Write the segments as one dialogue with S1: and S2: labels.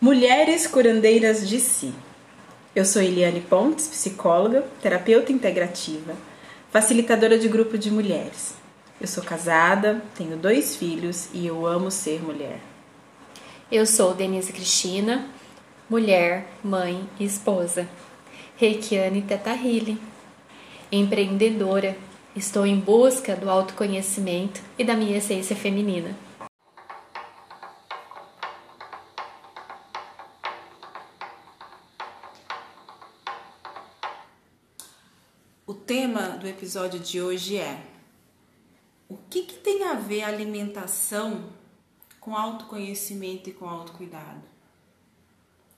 S1: Mulheres curandeiras de si. Eu sou Eliane Pontes, psicóloga, terapeuta integrativa, facilitadora de grupo de mulheres. Eu sou casada, tenho dois filhos e eu amo ser mulher.
S2: Eu sou Denise Cristina, mulher, mãe e esposa. Reikiane Teta Healing. Empreendedora, estou em busca do autoconhecimento e da minha essência feminina.
S1: Tema do episódio de hoje é o que, que tem a ver a alimentação com autoconhecimento e com autocuidado?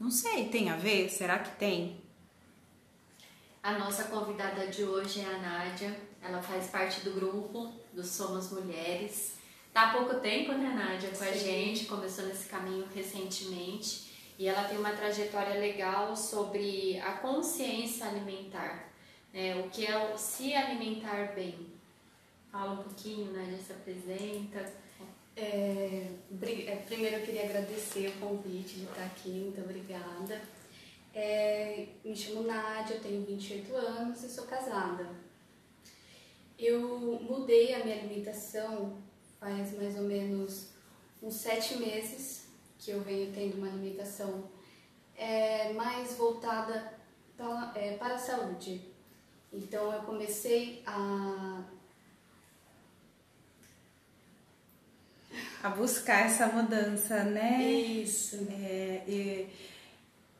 S1: Não sei, tem a ver? Será que tem?
S2: A nossa convidada de hoje é a Nádia. Ela faz parte do grupo do Somos Mulheres. Tá há pouco tempo, né, Nádia, com Sim. a gente, começou nesse caminho recentemente. E ela tem uma trajetória legal sobre a consciência alimentar, né? o que é o se alimentar bem. Fala um pouquinho, Nádia, se apresenta.
S3: É, é, primeiro eu queria agradecer o convite de estar aqui, muito obrigada. É, me chamo Nádia, tenho 28 anos e sou casada. Eu mudei a minha alimentação faz mais ou menos uns sete meses que eu venho tendo uma alimentação é, mais voltada pra, é, para a saúde. Então eu comecei a
S1: a buscar essa mudança, né?
S3: Isso.
S1: É,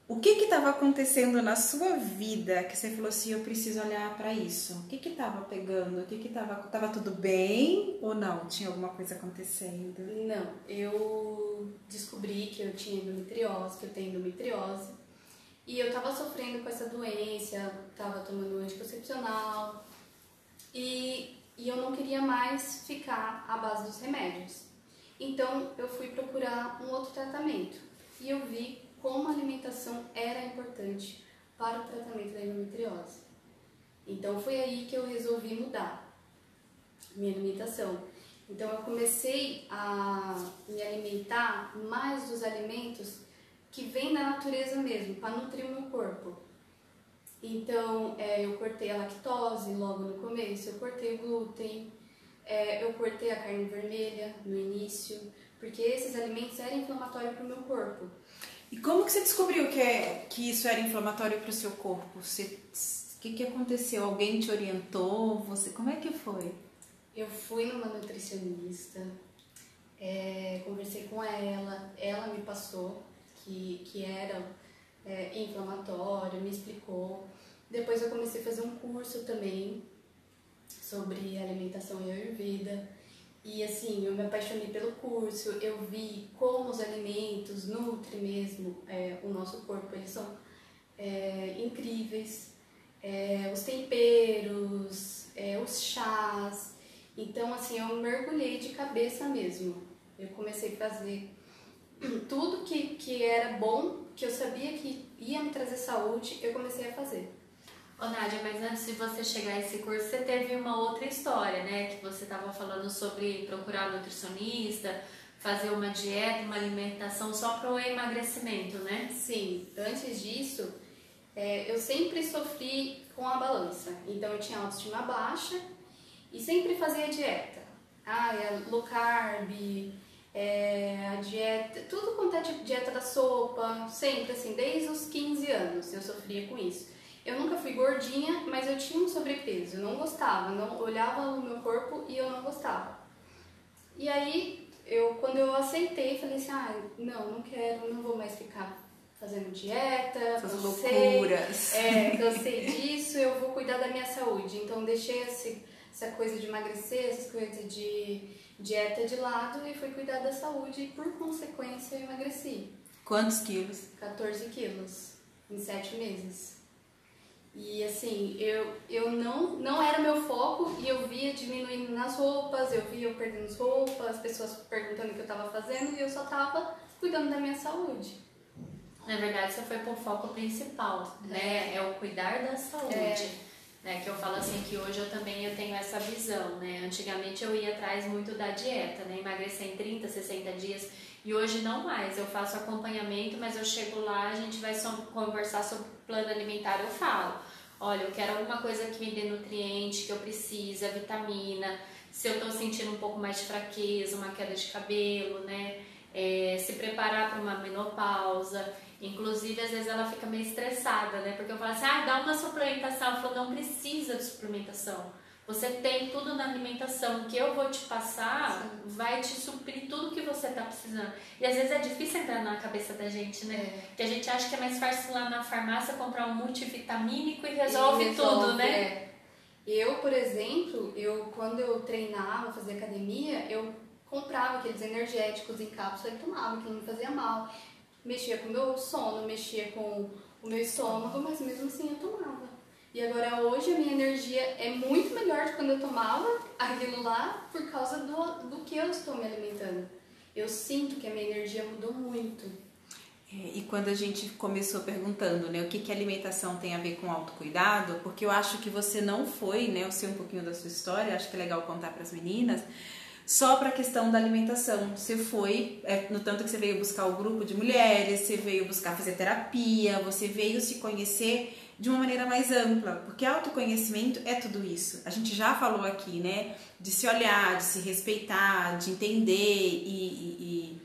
S1: o que que estava acontecendo na sua vida que você falou assim, eu preciso olhar para isso? O que que estava pegando? O que que estava tava tudo bem ou não? Tinha alguma coisa acontecendo?
S3: Não, eu descobri que eu tinha endometriose, que eu tenho endometriose. E eu estava sofrendo com essa doença, estava tomando anticoncepcional e, e eu não queria mais ficar à base dos remédios. Então eu fui procurar um outro tratamento e eu vi como a alimentação era importante para o tratamento da endometriose. Então foi aí que eu resolvi mudar minha alimentação. Então eu comecei a me alimentar mais dos alimentos que vêm da natureza mesmo, para nutrir o meu corpo. Então é, eu cortei a lactose logo no começo, eu cortei o glúten, é, eu cortei a carne vermelha no início, porque esses alimentos eram inflamatórios para o meu corpo.
S1: E como que você descobriu que, é, que isso era inflamatório para o seu corpo? O que, que aconteceu? Alguém te orientou? Você, como é que foi?
S3: Eu fui numa nutricionista, é, conversei com ela, ela me passou que, que era é, inflamatório, me explicou. Depois eu comecei a fazer um curso também sobre alimentação e ayurveda. E assim, eu me apaixonei pelo curso, eu vi como os alimentos nutrem mesmo é, o nosso corpo, eles são é, incríveis. É, os temperos, é, os chás. Então, assim, eu mergulhei de cabeça mesmo. Eu comecei a fazer tudo que, que era bom, que eu sabia que ia me trazer saúde, eu comecei a fazer.
S2: Ô Nádia, mas antes de você chegar a esse curso, você teve uma outra história, né? Que você estava falando sobre procurar um nutricionista, fazer uma dieta, uma alimentação só para o emagrecimento, né?
S3: Sim, antes disso, é, eu sempre sofri com a balança. Então eu tinha autoestima baixa e sempre fazia dieta. Ah, é low carb, é, a dieta, tudo quanto é tipo dieta da sopa, sempre assim, desde os 15 anos eu sofria com isso. Eu nunca fui gordinha, mas eu tinha um sobrepeso, eu não gostava, não olhava o meu corpo e eu não gostava. E aí, eu quando eu aceitei, falei assim: "Ah, não, não quero, não vou mais ficar fazendo dieta,
S1: Essas cansei, loucuras.
S3: É, cansei disso, eu vou cuidar da minha saúde". Então, deixei esse, essa coisa de emagrecer, essas coisas de dieta de lado e fui cuidar da saúde e por consequência eu emagreci.
S1: Quantos quilos?
S3: 14 quilos em 7 meses. E assim, eu, eu não, não era meu foco e eu via diminuindo nas roupas, eu via eu perdendo as roupas, as pessoas perguntando o que eu estava fazendo e eu só estava cuidando da minha saúde.
S2: Na verdade, você foi pro foco principal, né? É o cuidar da saúde. É. Né, que eu falo assim que hoje eu também eu tenho essa visão, né? Antigamente eu ia atrás muito da dieta, né? Emagrecer em 30, 60 dias. E hoje não mais, eu faço acompanhamento, mas eu chego lá, a gente vai conversar sobre plano alimentar, eu falo, olha, eu quero alguma coisa que me dê nutriente, que eu precisa, vitamina, se eu estou sentindo um pouco mais de fraqueza, uma queda de cabelo, né? É, se preparar para uma menopausa. Inclusive, às vezes ela fica meio estressada, né? Porque eu falo assim, ah, dá uma suplementação. Ela falou, não precisa de suplementação. Você tem tudo na alimentação. O que eu vou te passar Sim. vai te suprir tudo que você está precisando. E às vezes é difícil entrar na cabeça da gente, né? É. Que a gente acha que é mais fácil lá na farmácia comprar um multivitamínico e resolve, e resolve tudo, né? É.
S3: Eu, por exemplo, eu quando eu treinava, fazia academia, eu comprava aqueles energéticos em cápsula e tomava, que não me fazia mal. Mexia com o meu sono, mexia com o meu estômago, mas mesmo assim eu tomava. E agora hoje a minha energia é muito melhor de quando eu tomava aquilo lá por causa do, do que eu estou me alimentando. Eu sinto que a minha energia mudou muito.
S1: É, e quando a gente começou perguntando, né, o que que alimentação tem a ver com autocuidado, porque eu acho que você não foi, né, eu sei um pouquinho da sua história, acho que é legal contar para as meninas, só para a questão da alimentação. Você foi, é, no tanto que você veio buscar o grupo de mulheres, você veio buscar fazer terapia, você veio se conhecer de uma maneira mais ampla, porque autoconhecimento é tudo isso. A gente já falou aqui, né, de se olhar, de se respeitar, de entender e,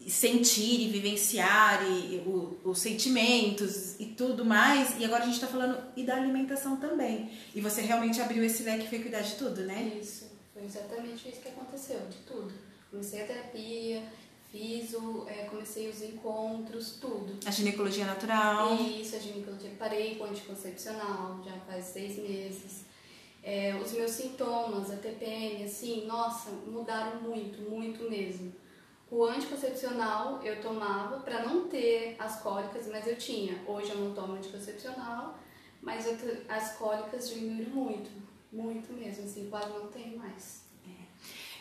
S1: e, e sentir e vivenciar e, o, os sentimentos e tudo mais. E agora a gente está falando e da alimentação também. E você realmente abriu esse leque e foi cuidar de tudo, né?
S3: Isso, foi exatamente isso que aconteceu, de tudo. Comecei a terapia, Fiz o, é, comecei os encontros, tudo.
S1: A ginecologia natural.
S3: Isso, a ginecologia. Parei com anticoncepcional já faz seis meses. É, os meus sintomas, a TPM, assim, nossa, mudaram muito, muito mesmo. O anticoncepcional eu tomava para não ter as cólicas, mas eu tinha. Hoje eu não tomo anticoncepcional, mas eu, as cólicas diminuíram muito, muito mesmo, assim, quase não tenho mais.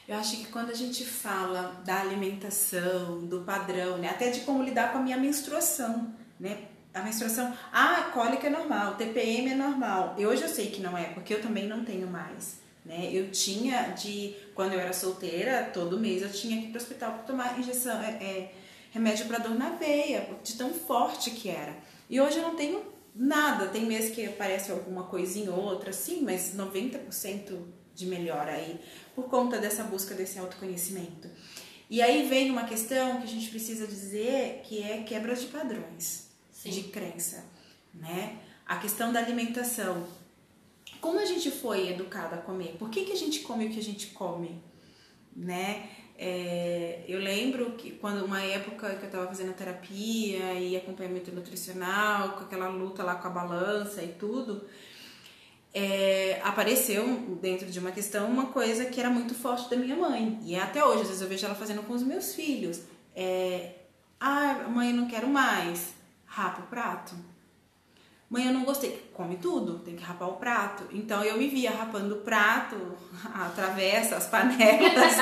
S1: Eu acho que quando a gente fala da alimentação, do padrão, né, até de como lidar com a minha menstruação, né? A menstruação, ah, cólica é normal, TPM é normal. E hoje eu sei que não é, porque eu também não tenho mais. Né? Eu tinha de, quando eu era solteira, todo mês eu tinha que ir para o hospital para tomar injeção, é, é, remédio para dor na veia, de tão forte que era. E hoje eu não tenho nada. Tem mês que aparece alguma coisinha ou outra, sim, mas 90% de melhora aí por conta dessa busca desse autoconhecimento. E aí vem uma questão que a gente precisa dizer que é quebras de padrões Sim. de crença, né? A questão da alimentação. Como a gente foi educada a comer? Por que, que a gente come o que a gente come? Né? É, eu lembro que quando uma época que eu estava fazendo terapia e acompanhamento nutricional, com aquela luta lá com a balança e tudo, é, apareceu dentro de uma questão uma coisa que era muito forte da minha mãe. E é até hoje, às vezes eu vejo ela fazendo com os meus filhos. É, ah, mãe, não quero mais. Rapa o prato. Mãe, eu não gostei. Come tudo, tem que rapar o prato. Então eu me via rapando o prato, a travessa, as panelas.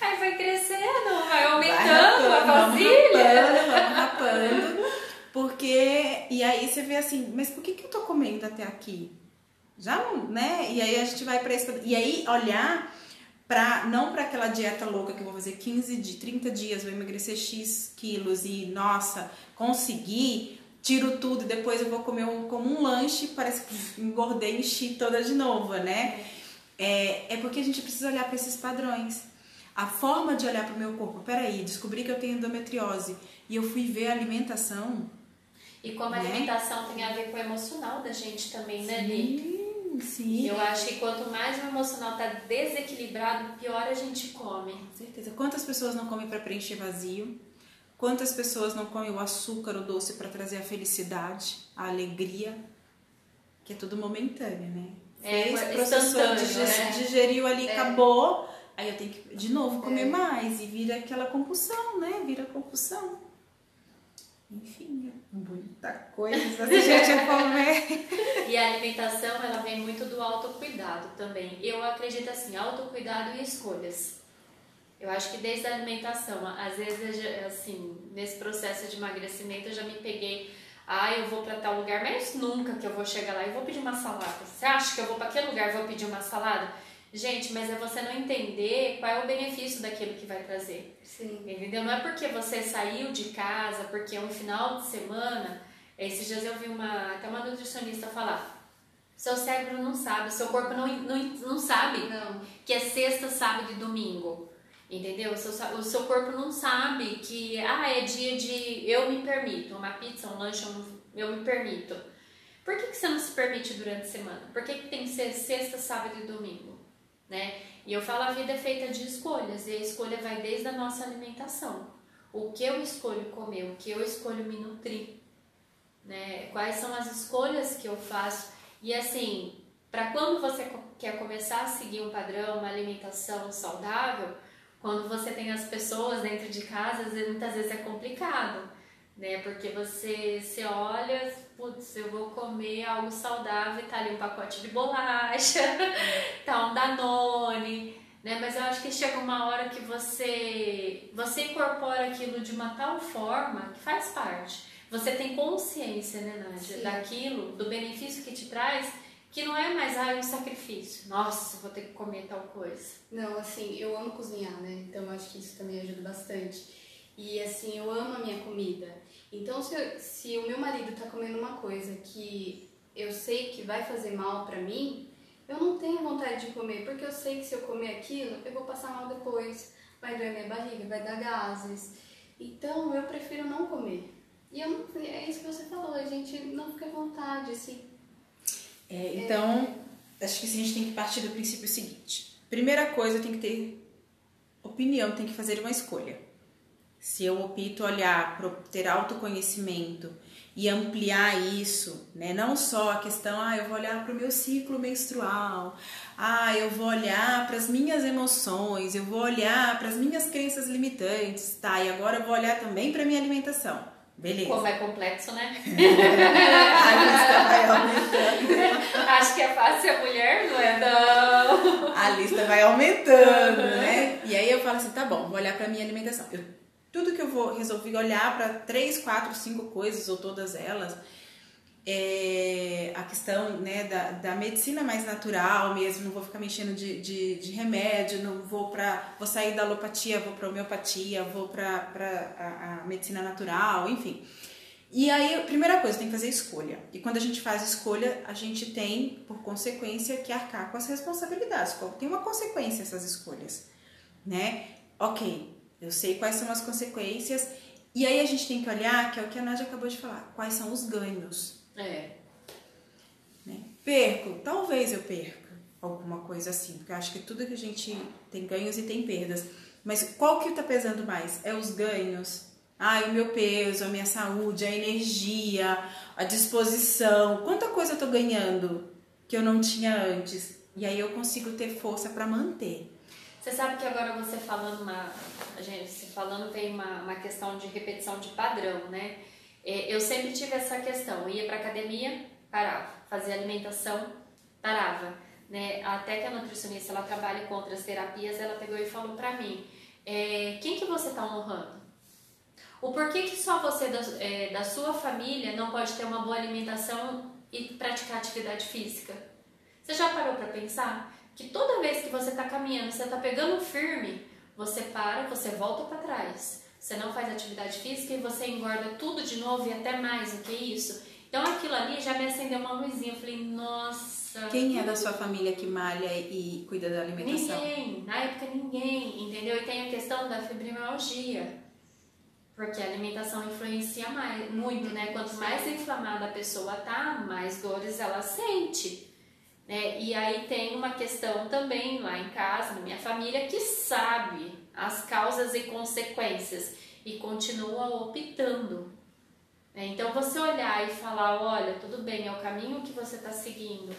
S2: Aí foi crescendo, vai aumentando vai rapando, a vasilha.
S1: Vamos rapando, vamos rapando. Porque, e aí você vê assim, mas por que, que eu tô comendo até aqui? Já não, né? E aí a gente vai para isso. E aí olhar para não para aquela dieta louca que eu vou fazer 15 de 30 dias, vou emagrecer X quilos e nossa, consegui, tiro tudo e depois eu vou comer um, como um lanche, parece que engordei e enchi toda de novo, né? É, é porque a gente precisa olhar para esses padrões. A forma de olhar para o meu corpo, peraí, descobri que eu tenho endometriose e eu fui ver a alimentação
S2: e como a né? alimentação tem a ver com o emocional da gente também, né,
S1: Sim, sim.
S2: Eu acho que quanto mais o emocional tá desequilibrado, pior a gente come. Com
S1: certeza. Quantas pessoas não comem para preencher vazio? Quantas pessoas não comem o açúcar, o doce para trazer a felicidade, a alegria? Que é tudo momentâneo, né?
S2: É, Fez, processou, né?
S1: digeriu ali, é. acabou. Aí eu tenho que de novo comer é. mais e vira aquela compulsão, né? Vira compulsão. Enfim, muita coisa a gente comer.
S2: e a alimentação, ela vem muito do autocuidado também. Eu acredito assim, autocuidado e escolhas. Eu acho que desde a alimentação, às vezes, assim, nesse processo de emagrecimento, eu já me peguei, ah, eu vou para tal lugar, mas nunca que eu vou chegar lá e vou pedir uma salada. Você acha que eu vou para aquele lugar e vou pedir uma salada? Gente, mas é você não entender qual é o benefício daquilo que vai trazer.
S3: Sim.
S2: Entendeu? Não é porque você saiu de casa, porque é um final de semana. Esses dias eu vi uma, até uma nutricionista falar. Seu cérebro não sabe, seu corpo não, não, não sabe
S3: Não.
S2: que é sexta, sábado e domingo. Entendeu? O seu, o seu corpo não sabe que ah, é dia de eu me permito, uma pizza, um lanche, eu me permito. Por que, que você não se permite durante a semana? Por que, que tem que ser sexta, sábado e domingo? Né? E eu falo, a vida é feita de escolhas, e a escolha vai desde a nossa alimentação. O que eu escolho comer, o que eu escolho me nutrir. Né? Quais são as escolhas que eu faço. E assim, para quando você quer começar a seguir um padrão, uma alimentação saudável, quando você tem as pessoas dentro de casa, muitas vezes é complicado, né? Porque você, você olha, putz, eu vou comer algo saudável e tá ali um pacote de bolacha, tá um Danone, né? Mas eu acho que chega uma hora que você, você incorpora aquilo de uma tal forma que faz parte. Você tem consciência, né, Nádia,
S3: Sim.
S2: daquilo, do benefício que te traz, que não é mais ah, um sacrifício. Nossa, vou ter que comer tal coisa.
S3: Não, assim, eu amo cozinhar, né? Então acho que isso também ajuda bastante. E assim, eu amo a minha comida. Então se, eu- se o meu marido tá comendo uma coisa que eu sei que vai fazer mal pra mim, eu não tenho vontade de comer, porque eu sei que se eu comer aquilo, eu vou passar mal depois. Vai doer minha barriga, vai dar gases. Então eu prefiro não comer. E eu é isso que você falou, a gente não fica à vontade, assim.
S1: É, então, acho que a gente tem que partir do princípio seguinte. Primeira coisa, tem que ter opinião, tem que fazer uma escolha. Se eu opto olhar para ter autoconhecimento e ampliar isso, né? Não só a questão, ah, eu vou olhar para o meu ciclo menstrual, ah, eu vou olhar para as minhas emoções, eu vou olhar para as minhas crenças limitantes, tá? E agora eu vou olhar também para minha alimentação. Beleza.
S2: Como é complexo, né?
S1: A lista vai aumentando.
S2: Acho que é fácil ser mulher, não é? Não.
S1: a lista vai aumentando, né? E aí eu falo assim, tá bom, vou olhar pra minha alimentação. Eu, tudo que eu vou resolver olhar para três, quatro, cinco coisas ou todas elas, é a questão né, da, da medicina mais natural mesmo, não vou ficar mexendo de, de, de remédio, não vou para vou sair da alopatia, vou para homeopatia, vou para a, a medicina natural, enfim. E aí, a primeira coisa, tem que fazer escolha. E quando a gente faz escolha, a gente tem, por consequência, que arcar com as responsabilidades. Tem uma consequência essas escolhas, né? Ok, eu sei quais são as consequências. E aí a gente tem que olhar, que é o que a Nádia acabou de falar, quais são os ganhos.
S2: É.
S1: Né? Perco? Talvez eu perca alguma coisa assim, porque eu acho que tudo que a gente tem ganhos e tem perdas. Mas qual que tá pesando mais? É os ganhos? Ah, o meu peso, a minha saúde, a energia, a disposição. Quanta coisa eu tô ganhando que eu não tinha antes? E aí eu consigo ter força para manter.
S2: Você sabe que agora você falando uma. a Gente, falando tem uma, uma questão de repetição de padrão, né? É, Eu sempre tive essa questão. Eu ia pra academia, parava. Fazia alimentação, parava. Né? Até que a nutricionista ela trabalha com outras terapias, ela pegou e falou pra mim: é, quem que você tá honrando? O porquê que só você da, é, da sua família não pode ter uma boa alimentação e praticar atividade física? Você já parou para pensar que toda vez que você está caminhando, você está pegando firme, você para, você volta para trás. Você não faz atividade física e você engorda tudo de novo e até mais do que isso. Então aquilo ali já me acendeu uma luzinha. Eu falei, nossa.
S1: Quem é da sua família que malha e cuida da alimentação?
S2: Ninguém, na época ninguém, entendeu? E tem a questão da fibromialgia, porque a alimentação influencia mais, muito, né? Quanto mais inflamada a pessoa tá, mais dores ela sente. Né? E aí tem uma questão também lá em casa, na minha família, que sabe as causas e consequências e continua optando. né? Então você olhar e falar, olha, tudo bem, é o caminho que você está seguindo,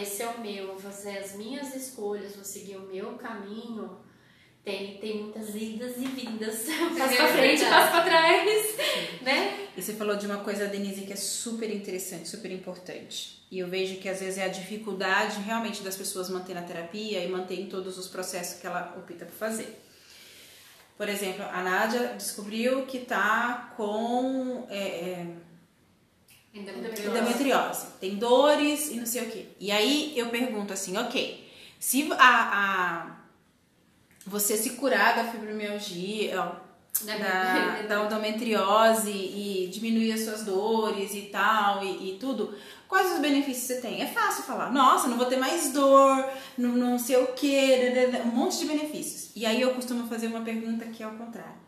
S2: esse é o meu, vou fazer as minhas escolhas, vou seguir o meu caminho. Tem, tem muitas idas e vindas. Passa pra frente, passa pra trás, né?
S1: E você falou de uma coisa, Denise, que é super interessante, super importante. E eu vejo que às vezes é a dificuldade realmente das pessoas manter na terapia e manter em todos os processos que ela opta por fazer. Por exemplo, a Nádia descobriu que tá com é, é, endometriose, tem dores e não sei o quê. E aí eu pergunto assim, ok, Se a, a você se curar da fibromialgia, da, da, da endometriose e diminuir as suas dores e tal, e, e, tudo, quais os benefícios você tem? É fácil falar, nossa, não vou ter mais dor, não, não sei o que, um monte de benefícios. E aí eu costumo fazer uma pergunta que é ao contrário.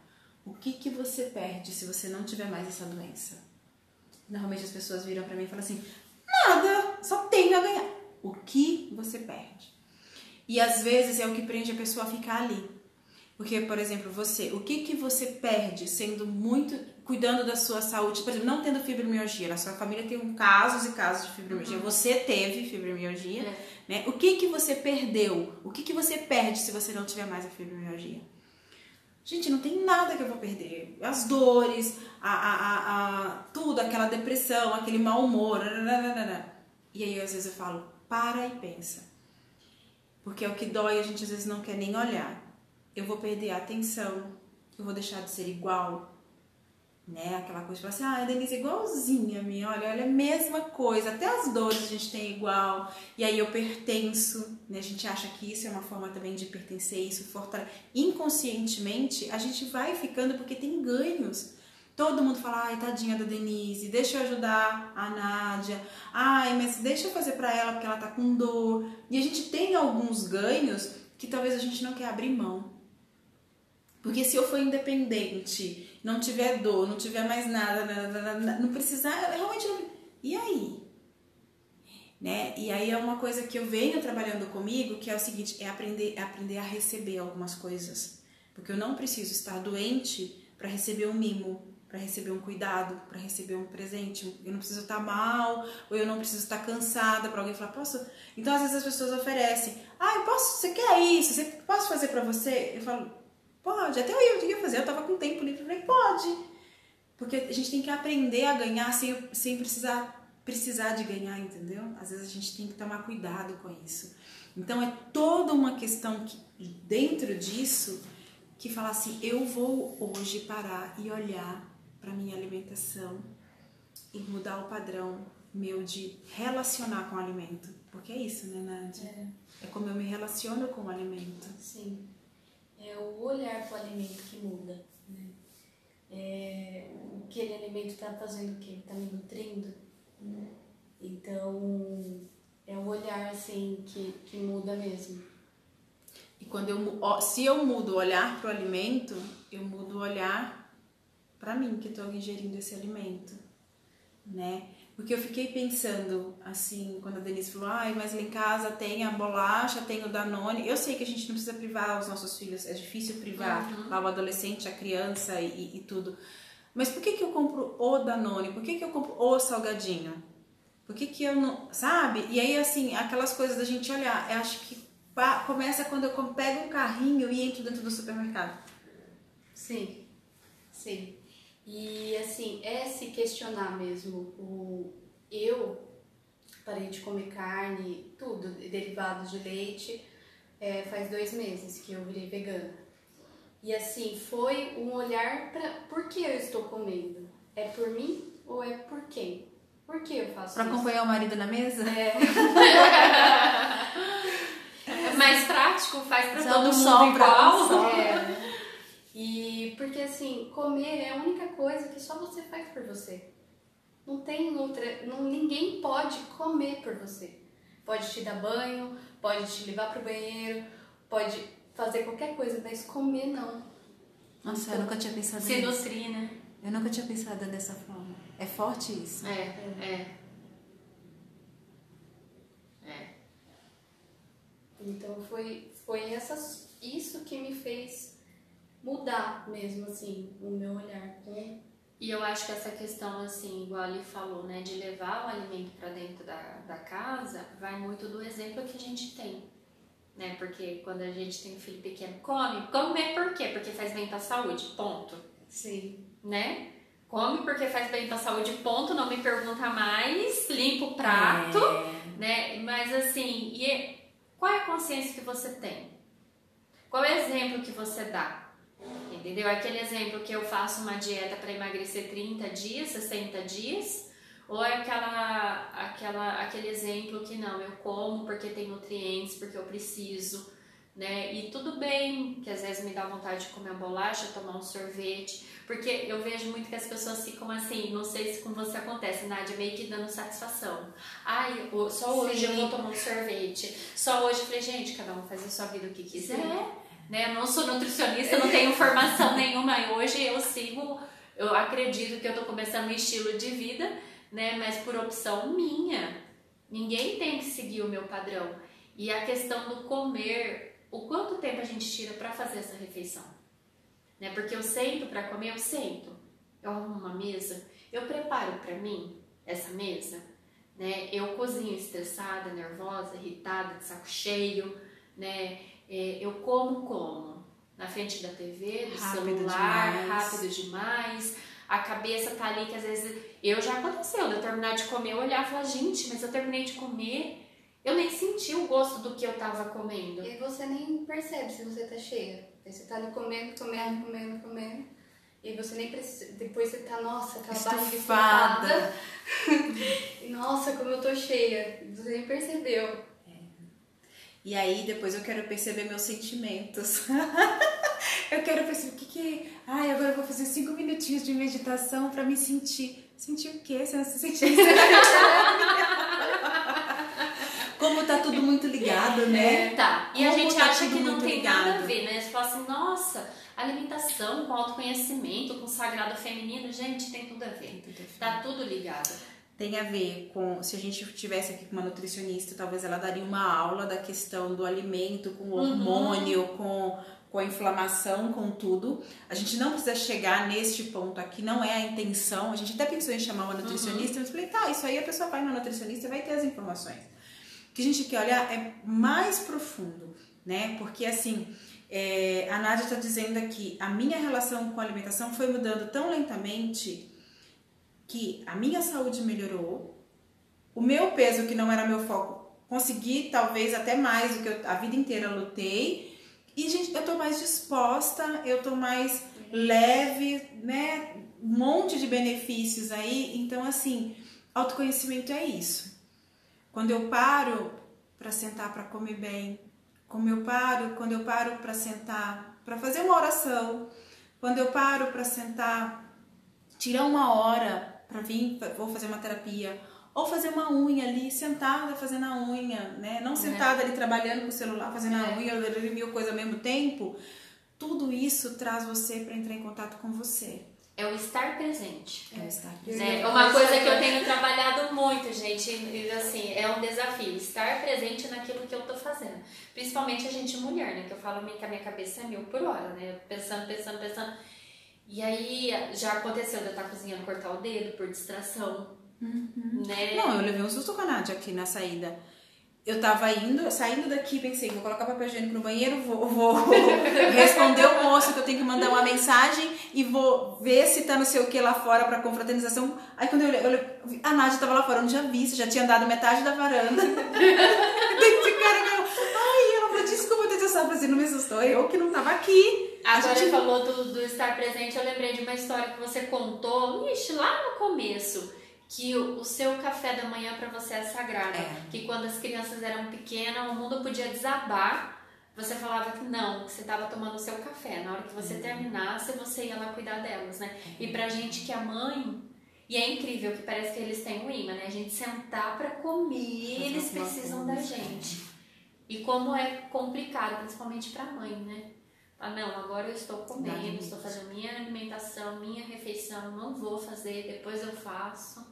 S1: O que, que você perde se você não tiver mais essa doença? Normalmente as pessoas viram para mim e falam assim, nada, só tenho a ganhar. O que você perde? E às vezes é o que prende a pessoa a ficar ali porque, por exemplo, você, o que que você perde sendo muito cuidando da sua saúde, por exemplo, não tendo fibromialgia, na sua família tem casos e casos de fibromialgia, uhum. você teve fibromialgia, é. né? O que que você perdeu? O que que você perde se você não tiver mais a fibromialgia? Gente, não tem nada que eu vou perder. As dores, a, a, a, tudo, aquela depressão, aquele mau humor. E aí, às vezes, eu falo, para e pensa. Porque é o que dói, a gente às vezes não quer nem olhar eu vou perder a atenção, eu vou deixar de ser igual, né? Aquela coisa assim, ah, a Denise é igualzinha a mim, olha, olha, é a mesma coisa, até as dores a gente tem igual, e aí eu pertenço, né? A gente acha que isso é uma forma também de pertencer, isso fortalece. Inconscientemente, a gente vai ficando porque tem ganhos. Todo mundo fala, ai, tadinha da Denise, deixa eu ajudar a Nádia, ai, mas deixa eu fazer pra ela porque ela tá com dor. E a gente tem alguns ganhos que talvez a gente não quer abrir mão. Porque se eu for independente, não tiver dor, não tiver mais nada, não precisar, realmente não. E aí? Né? E aí é uma coisa que eu venho trabalhando comigo, que é o seguinte, é aprender, é aprender a receber algumas coisas. Porque eu não preciso estar doente para receber um mimo, para receber um cuidado, para receber um presente. Eu não preciso estar mal, ou eu não preciso estar cansada para alguém falar, posso? Então às vezes as pessoas oferecem, ah, eu posso, você quer isso? Você posso fazer para você? Eu falo, Pode, até eu ia fazer, eu tava com tempo livre, falei, pode. Porque a gente tem que aprender a ganhar sem, sem precisar precisar de ganhar, entendeu? Às vezes a gente tem que tomar cuidado com isso. Então é toda uma questão que dentro disso que fala assim, eu vou hoje parar e olhar para minha alimentação e mudar o padrão meu de relacionar com o alimento. Porque é isso, né, Nádia? É, é como eu me relaciono com o alimento.
S3: Sim é o olhar para o alimento que muda. Né? É, aquele alimento está fazendo o quê? Está me nutrindo? Né? Então, é o olhar assim que, que muda mesmo.
S1: E quando eu se eu mudo o olhar para o alimento, eu mudo o olhar para mim que estou ingerindo esse alimento, né? Porque eu fiquei pensando, assim, quando a Denise falou, ai, mas lá em casa tem a bolacha, tem o Danone. Eu sei que a gente não precisa privar os nossos filhos, é difícil privar uhum. lá o adolescente, a criança e, e, tudo. Mas por que, que eu compro o Danone? Por que, que eu compro o salgadinho? Por que, que eu não. Sabe? E aí, assim, aquelas coisas da gente olhar, eu acho que começa quando eu pego um carrinho e entro dentro do supermercado.
S3: Sim, sim. E assim, é se questionar mesmo. O, eu parei de comer carne, tudo, derivados de leite, é, faz dois meses que eu virei vegana. E assim, foi um olhar para por que eu estou comendo? É por mim ou é por quem? Por que eu faço
S1: pra
S3: isso?
S1: Para acompanhar o marido na mesa?
S3: É.
S2: é mais prático, faz para todo mundo igual.
S3: É. Porque assim, comer é a única coisa que só você faz por você. Não tem outra, não, ninguém pode comer por você. Pode te dar banho, pode te levar pro banheiro, pode fazer qualquer coisa, mas comer não.
S1: Nossa, então, eu nunca tinha pensado
S2: se nisso. Se nutrir, né?
S1: Eu nunca tinha pensado dessa forma. É forte isso.
S2: É, é. É.
S3: Então foi, foi essas, isso que me fez mudar mesmo, assim, o meu olhar.
S2: E eu acho que essa questão, assim, igual ali falou, né, de levar o alimento para dentro da, da casa, vai muito do exemplo que a gente tem. Né? Porque quando a gente tem um filho pequeno, come. Come por quê? Porque faz bem pra saúde, ponto.
S3: Sim.
S2: Né? Come porque faz bem pra saúde, ponto. Não me pergunta mais, limpa o prato, é. né? Mas assim, e qual é a consciência que você tem? Qual é o exemplo que você dá? Entendeu? Aquele exemplo que eu faço uma dieta para emagrecer 30 dias, 60 dias, Ou é aquela, aquela, aquele exemplo que não, eu como porque tem nutrientes, porque eu preciso, né? E tudo bem que às vezes me dá vontade de comer uma bolacha, tomar um sorvete, porque eu vejo muito que as pessoas ficam assim, não sei se com você acontece, Nádia, meio que dando satisfação. Ai, só hoje Sim. eu vou tomar um sorvete. Só hoje eu falei, gente, cada um faz a sua vida o que quiser. Né? Eu não sou nutricionista, não tenho formação nenhuma. E hoje eu sigo, eu acredito que eu tô começando um estilo de vida, né? Mas por opção minha. Ninguém tem que seguir o meu padrão. E a questão do comer, o quanto tempo a gente tira para fazer essa refeição? Né? Porque eu sento para comer, eu sento. Eu arrumo uma mesa, eu preparo para mim essa mesa, né? Eu cozinho estressada, nervosa, irritada, de saco cheio, né? É, eu como como na frente da TV, do rápido celular, demais. rápido demais. A cabeça tá ali que às vezes eu já aconteceu, de eu terminar de comer, eu olhar e falar, gente, mas eu terminei de comer, eu nem senti o gosto do que eu tava comendo.
S3: E você nem percebe se você tá cheia. Aí você tá ali comendo, comendo, comendo, comendo. E você nem precisa. Depois você tá, nossa, aquela barriga estufada. nossa, como eu tô cheia. Você nem percebeu.
S1: E aí depois eu quero perceber meus sentimentos. eu quero perceber o que que. Ai, agora eu vou fazer cinco minutinhos de meditação pra me sentir. Sentir o quê? Você não se sentir. Como tá tudo muito ligado, né?
S2: É, tá. E Como a gente tá acha que não tem ligado. nada a ver, né? Você fala assim, nossa, alimentação com autoconhecimento, com sagrado feminino, gente, tem tudo a ver. Tudo a ver. Tá tudo ligado.
S1: Tem a ver com, se a gente tivesse aqui com uma nutricionista, talvez ela daria uma aula da questão do alimento, com o uhum. hormônio, uhum. com com a inflamação, com tudo. A gente não precisa chegar neste ponto aqui, não é a intenção. A gente até pensou em chamar uma nutricionista, uhum. mas falei, tá, isso aí a pessoa vai na nutricionista e vai ter as informações. O que a gente quer olhar é mais profundo, né? Porque assim, é, a Nádia está dizendo aqui, a minha relação com a alimentação foi mudando tão lentamente que a minha saúde melhorou, o meu peso, que não era meu foco, consegui talvez até mais do que eu a vida inteira lutei. E, gente, eu tô mais disposta, eu tô mais leve, né? Um monte de benefícios aí. Então, assim, autoconhecimento é isso. Quando eu paro para sentar para comer bem, como eu paro, quando eu paro para sentar para fazer uma oração, quando eu paro para sentar, tirar uma hora para vir, vou fazer uma terapia, ou fazer uma unha ali, sentada fazendo a unha, né? Não é. sentada ali trabalhando com o celular, fazendo é. a unha, mil coisas ao mesmo tempo. Tudo isso traz você para entrar em contato com você.
S2: É o estar presente.
S1: É o estar né? presente.
S2: Né? Uma coisa que eu tenho trabalhado muito, gente, assim, é um desafio. Estar presente naquilo que eu tô fazendo. Principalmente a gente mulher, né? Que eu falo que a minha cabeça é mil por hora, né? Pensando, pensando, pensando. E aí já aconteceu de eu estar cozinhando, cortar o dedo por distração. Uhum. Né?
S1: Não, eu levei um susto com a Nádia aqui na saída eu tava indo, saindo daqui, pensei, vou colocar papel higiênico no banheiro, vou, vou responder o moço que eu tenho que mandar uma mensagem e vou ver se tá não sei o que lá fora pra confraternização. Aí quando eu olhei, eu a Nádia tava lá fora, eu não tinha visto, já tinha andado metade da varanda. Esse cara que eu, ai, ela falou, desculpa ter te assim, não me assustou, eu que não tava aqui.
S2: Agora gente... falou do, do estar presente, eu lembrei de uma história que você contou, ixi, lá no começo que o, seu café da manhã para você é sagrado. É. Que quando as crianças eram pequenas, o mundo podia desabar. Você falava que não, que você estava tomando o seu café. Na hora que você uhum. terminasse, você ia lá cuidar delas, né? Uhum. E pra gente que é mãe, e é incrível que parece que eles têm um imã, né? A gente sentar para comer, eles precisam da gente. E como é complicado, principalmente para mãe, né? Ah, não, agora eu estou comendo, estou fazendo minha alimentação, minha refeição, não vou fazer, depois eu faço.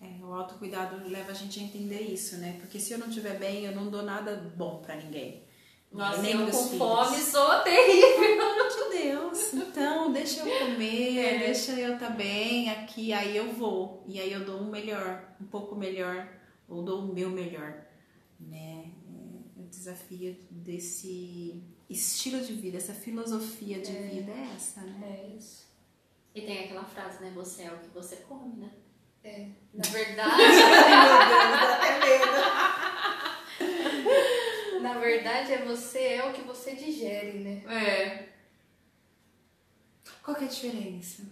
S1: É, o autocuidado leva a gente a entender isso, né? Porque se eu não estiver bem, eu não dou nada bom para ninguém.
S2: Nossa, nem eu com filhos. fome sou terrível.
S1: Meu Deus, então deixa eu comer, é. deixa eu estar tá bem aqui, aí eu vou. E aí eu dou um melhor, um pouco melhor, ou dou o meu melhor, né? É, o desafio desse estilo de vida, essa filosofia de é. vida é essa,
S3: né? É isso.
S2: E tem aquela frase, né? Você é o que você come, né?
S3: É. Na verdade. Na verdade, é você é o que você digere, né?
S2: É.
S1: Qual que é a diferença?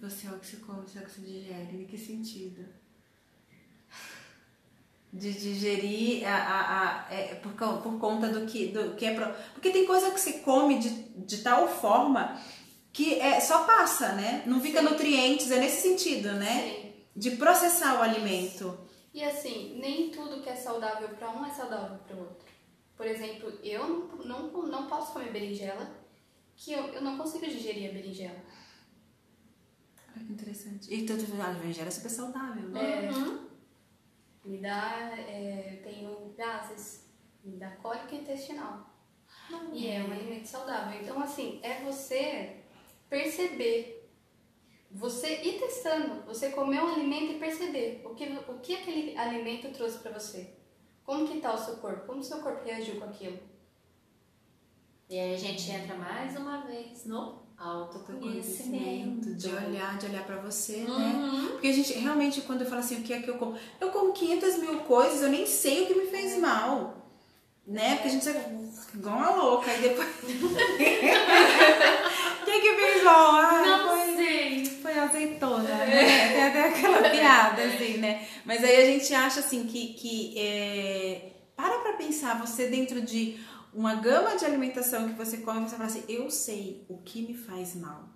S1: Você é o que você come, você é o que você digere. Em que sentido? De digerir a, a, a é, por, por conta do que, do que é. Pro... Porque tem coisa que se come de, de tal forma que é, só passa, né? Não fica Sim. nutrientes, é nesse sentido, né? Sim. De processar o alimento.
S3: E assim, nem tudo que é saudável para um é saudável para o outro. Por exemplo, eu não, não, não posso comer berinjela, que eu, eu não consigo digerir a berinjela.
S1: Interessante. E tanto a berinjela é super saudável, né?
S3: É. Uhum me dá, é, tenho gases, me dá cólica intestinal. Não, e é um alimento saudável. Então, assim, é você perceber, você ir testando, você comer um alimento e perceber o que, o que aquele alimento trouxe para você. Como que tá o seu corpo? Como o seu corpo reagiu com aquilo?
S2: E aí a gente entra mais uma vez no autoconhecimento,
S1: de olhar, de olhar para você, né? uhum. né? Porque a gente realmente quando eu falo assim, o que é que eu como? Eu como 500 mil coisas, eu nem sei o que me fez é. mal, né? Porque a gente é igual uma louca e depois. O que é que fez mal?
S2: Ah, Não foi, sei.
S1: Foi azeitona, né? Tem até aquela piada, assim, né? Mas aí a gente acha assim que, que é... para pra pensar, você dentro de uma gama de alimentação que você come, você fala assim, eu sei o que me faz mal.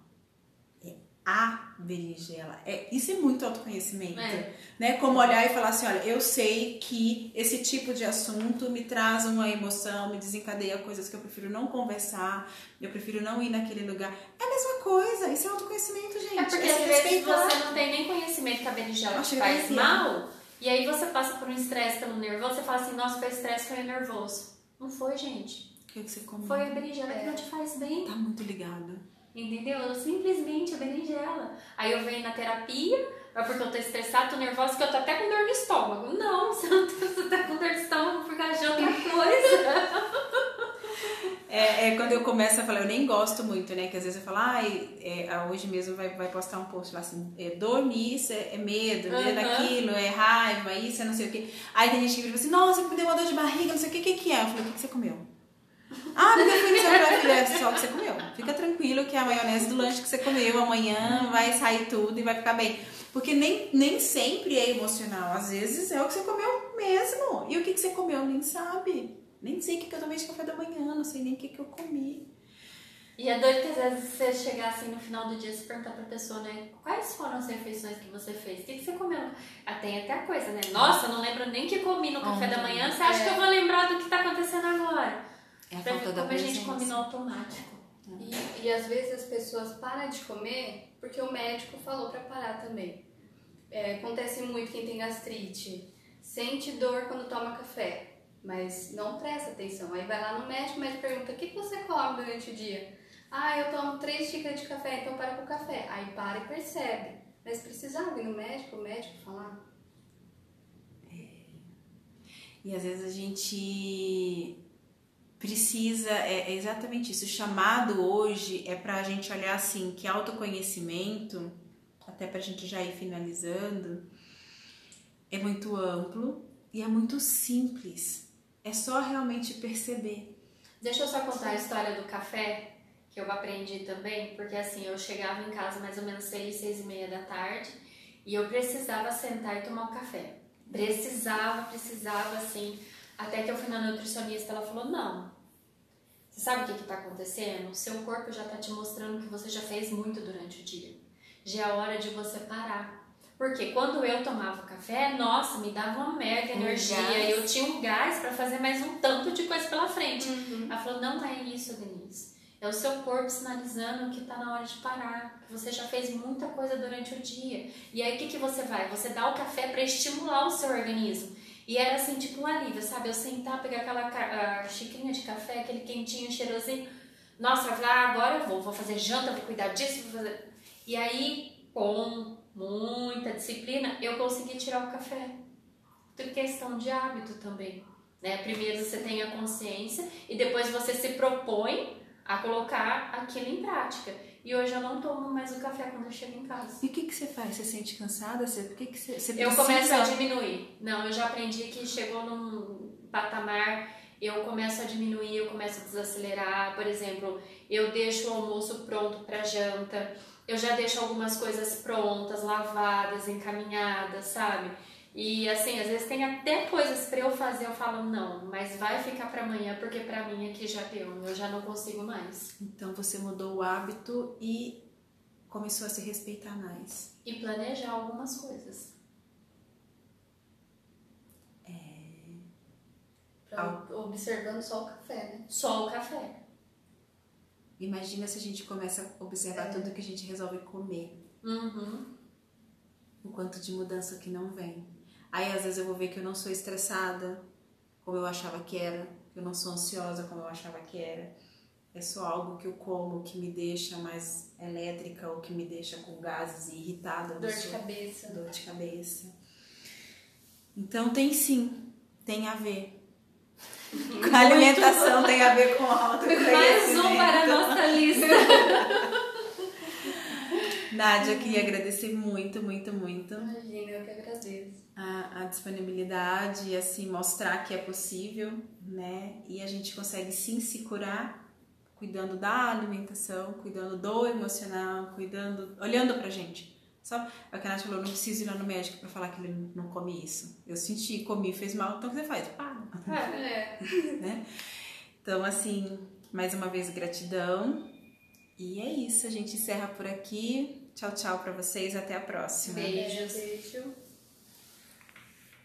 S1: É a berinjela. É, isso é muito autoconhecimento. É. Né? Como olhar e falar assim, olha, eu sei que esse tipo de assunto me traz uma emoção, me desencadeia coisas que eu prefiro não conversar, eu prefiro não ir naquele lugar. É a mesma coisa, isso é autoconhecimento, gente.
S2: É porque é às vezes você não tem nem conhecimento que a berinjela te faz mal, e aí você passa por um estresse pelo nervoso, você fala assim, nossa, foi estresse, foi nervoso. Não foi, gente.
S1: O que, é que você comeu?
S2: Foi a berinjela é. que não te faz bem.
S1: Tá muito ligado.
S2: Entendeu? Simplesmente a berinjela. Aí eu venho na terapia, é porque eu tô estressada, tô nervosa, que eu tô até com dor no estômago. Não, você, não tá, você tá com dor no estômago por causa de outra coisa.
S1: É, é, quando eu começo a falar, eu nem gosto muito, né? Que às vezes eu falo, ai, é, hoje mesmo vai, vai postar um post lá assim, é, dor nisso, é, é medo, uhum. medo daquilo, é raiva, isso, é não sei o que. Aí tem gente que vira assim, nossa, me deu uma dor de barriga, não sei o que, o que, que é? Eu falei, o que, que você comeu? Ah, porque eu dizer pra filha, é só o que você comeu. Fica tranquilo que a maionese do lanche que você comeu amanhã vai sair tudo e vai ficar bem. Porque nem, nem sempre é emocional. Às vezes é o que você comeu mesmo. E o que, que você comeu nem sabe. Nem sei o que, que eu tomei de café da manhã, não sei nem o que, que eu comi.
S2: E é doido que às vezes você chegar assim no final do dia e perguntar pra pessoa, né? Quais foram as refeições que você fez? O que, que você comeu? Ah, tem até a coisa, né? Nossa, não lembro nem que comi no café da manhã. Você acha é. que eu vou lembrar do que tá acontecendo agora? É a pra falta da como a gente come no automático.
S3: E, e às vezes as pessoas param de comer porque o médico falou para parar também. É, acontece muito quem tem gastrite, sente dor quando toma café mas não presta atenção. Aí vai lá no médico, o médico pergunta: o que você come durante o dia? Ah, eu tomo três xícaras de café, então para com o café. Aí para e percebe. Mas precisava ir no médico, o médico falar.
S1: É. E às vezes a gente precisa, é, é exatamente isso. O chamado hoje é para a gente olhar assim: que autoconhecimento, até para a gente já ir finalizando, é muito amplo e é muito simples. É só realmente perceber.
S2: Deixa eu só contar a história do café que eu aprendi também, porque assim, eu chegava em casa mais ou menos seis, seis e meia da tarde e eu precisava sentar e tomar um café. Precisava, precisava, assim. Até que eu fui na nutricionista, ela falou: não. Você sabe o que está acontecendo? O seu corpo já está te mostrando que você já fez muito durante o dia. Já é hora de você parar porque quando eu tomava café, nossa, me dava uma mega energia. Um eu tinha um gás para fazer mais um tanto de coisa pela frente. Uhum. Ela falou: não é isso, Denise. É o seu corpo sinalizando que está na hora de parar, que você já fez muita coisa durante o dia. E aí o que, que você vai? Você dá o café para estimular o seu organismo. E era assim, tipo um alívio, sabe? Eu sentar, pegar aquela xicrinha de café, aquele quentinho, cheirosinho. Nossa, eu falei, ah, agora eu vou, vou fazer janta, vou cuidar disso, vou fazer. E aí, com muita disciplina, eu consegui tirar o café. Por questão de hábito também. Né? Primeiro você tem a consciência e depois você se propõe a colocar aquilo em prática. E hoje eu não tomo mais o café quando eu chego em casa.
S1: E o que, que você faz? Você sente cansada? Você, o que, que você, você
S2: Eu começo a diminuir. Não, eu já aprendi que chegou num patamar, eu começo a diminuir, eu começo a desacelerar. Por exemplo, eu deixo o almoço pronto para janta eu já deixo algumas coisas prontas, lavadas, encaminhadas, sabe? E assim, às vezes tem até coisas para eu fazer, eu falo não, mas vai ficar para amanhã porque para mim aqui já deu, eu já não consigo mais.
S1: Então você mudou o hábito e começou a se respeitar mais.
S2: E planejar algumas coisas.
S1: É...
S3: Pra, observando só o café, né?
S2: Só o café.
S1: Imagina se a gente começa a observar é. tudo que a gente resolve comer.
S2: Uhum.
S1: O quanto de mudança que não vem. Aí às vezes eu vou ver que eu não sou estressada como eu achava que era, que eu não sou ansiosa como eu achava que era. É só algo que eu como que me deixa mais elétrica ou que me deixa com gases e irritada.
S3: Dor de cabeça.
S1: Dor de cabeça. Então tem sim, tem a ver. A alimentação tem a ver com autoconhecimento.
S2: Mais um para a nossa lista.
S1: Nádia, queria agradecer muito, muito, muito.
S3: Imagina, eu que agradeço.
S1: A, a, disponibilidade e assim mostrar que é possível, né? E a gente consegue sim se curar cuidando da alimentação, cuidando do emocional, cuidando, olhando pra gente. Só a Nath falou, não preciso ir lá no médico para falar que ele não come isso. Eu senti, comi, fez mal, então o que você faz? Para.
S3: É.
S1: né? Então, assim, mais uma vez, gratidão. E é isso, a gente encerra por aqui. Tchau, tchau para vocês. Até a próxima.
S2: Beijos.
S3: Beijo.